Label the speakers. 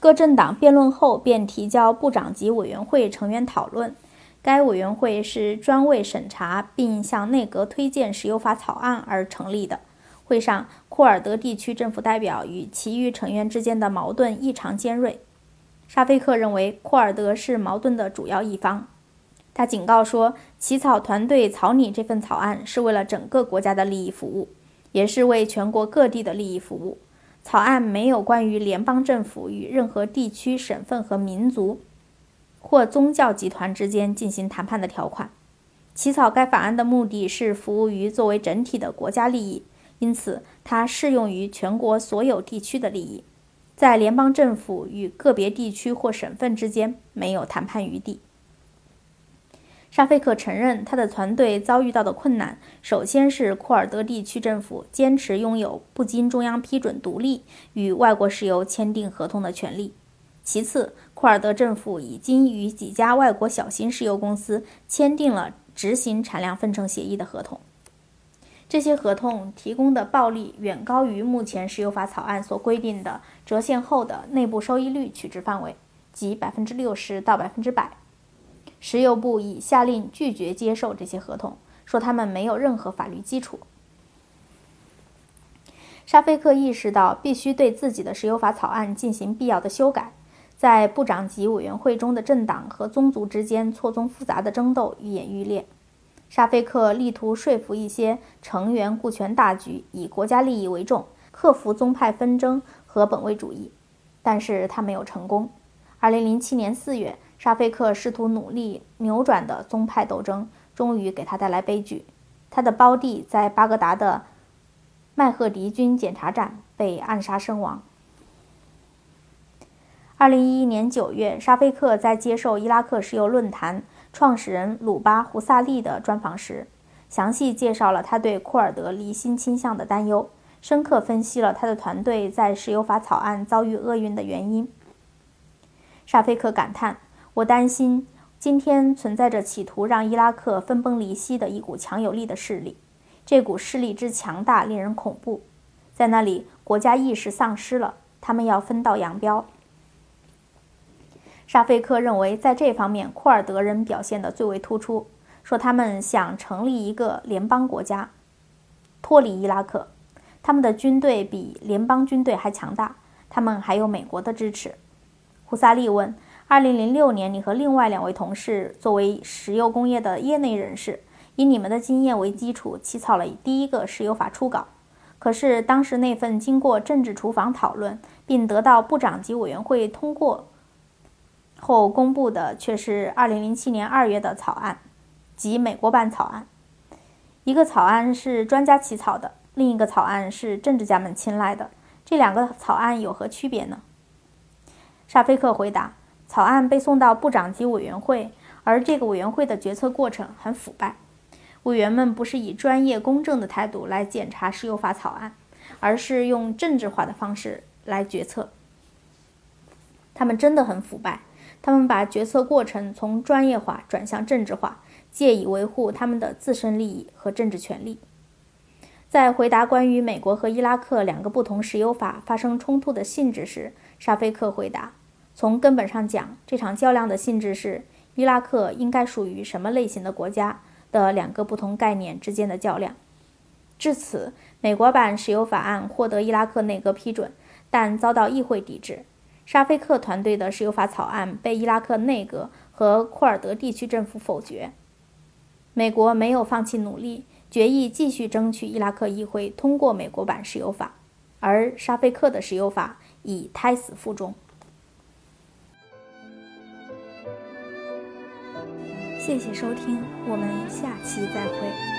Speaker 1: 各政党辩论后便提交部长级委员会成员讨论。该委员会是专为审查并向内阁推荐石油法草案而成立的。会上，库尔德地区政府代表与其余成员之间的矛盾异常尖锐。沙菲克认为库尔德是矛盾的主要一方。他警告说，起草团队草拟这份草案是为了整个国家的利益服务，也是为全国各地的利益服务。草案没有关于联邦政府与任何地区、省份和民族。或宗教集团之间进行谈判的条款。起草该法案的目的是服务于作为整体的国家利益，因此它适用于全国所有地区的利益。在联邦政府与个别地区或省份之间没有谈判余地。沙菲克承认，他的团队遭遇到的困难，首先是库尔德地区政府坚持拥有不经中央批准独立与外国石油签订合同的权利。其次，库尔德政府已经与几家外国小型石油公司签订了执行产量分成协议的合同。这些合同提供的暴利远高于目前石油法草案所规定的折现后的内部收益率取值范围，即百分之六十到百分之百。石油部已下令拒绝接受这些合同，说他们没有任何法律基础。沙菲克意识到必须对自己的石油法草案进行必要的修改。在部长级委员会中的政党和宗族之间错综复杂的争斗愈演愈烈。沙菲克力图说服一些成员顾全大局，以国家利益为重，克服宗派纷争和本位主义，但是他没有成功。2007年4月，沙菲克试图努力扭转的宗派斗争，终于给他带来悲剧。他的胞弟在巴格达的麦赫迪军检查站被暗杀身亡。二零一一年九月，沙菲克在接受伊拉克石油论坛创始人鲁巴·胡萨利的专访时，详细介绍了他对库尔德离心倾向的担忧，深刻分析了他的团队在石油法草案遭遇厄运的原因。沙菲克感叹：“我担心今天存在着企图让伊拉克分崩离析的一股强有力的势力，这股势力之强大令人恐怖。在那里，国家意识丧失了，他们要分道扬镳。”沙菲克认为，在这方面，库尔德人表现得最为突出。说他们想成立一个联邦国家，脱离伊拉克。他们的军队比联邦军队还强大，他们还有美国的支持。胡萨利问：“2006 年，你和另外两位同事作为石油工业的业内人士，以你们的经验为基础，起草了第一个石油法初稿。可是当时那份经过政治厨房讨论，并得到部长级委员会通过。”后公布的却是2007年2月的草案，即美国版草案。一个草案是专家起草的，另一个草案是政治家们青睐的。这两个草案有何区别呢？沙菲克回答：草案被送到部长级委员会，而这个委员会的决策过程很腐败。委员们不是以专业公正的态度来检查石油法草案，而是用政治化的方式来决策。他们真的很腐败。他们把决策过程从专业化转向政治化，借以维护他们的自身利益和政治权利。在回答关于美国和伊拉克两个不同石油法发生冲突的性质时，沙菲克回答：“从根本上讲，这场较量的性质是伊拉克应该属于什么类型的国家的两个不同概念之间的较量。”至此，美国版石油法案获得伊拉克内阁批准，但遭到议会抵制。沙菲克团队的石油法草案被伊拉克内阁和库尔德地区政府否决。美国没有放弃努力，决意继续争取伊拉克议会通过美国版石油法，而沙菲克的石油法已胎死腹中。谢谢收听，我们下期再会。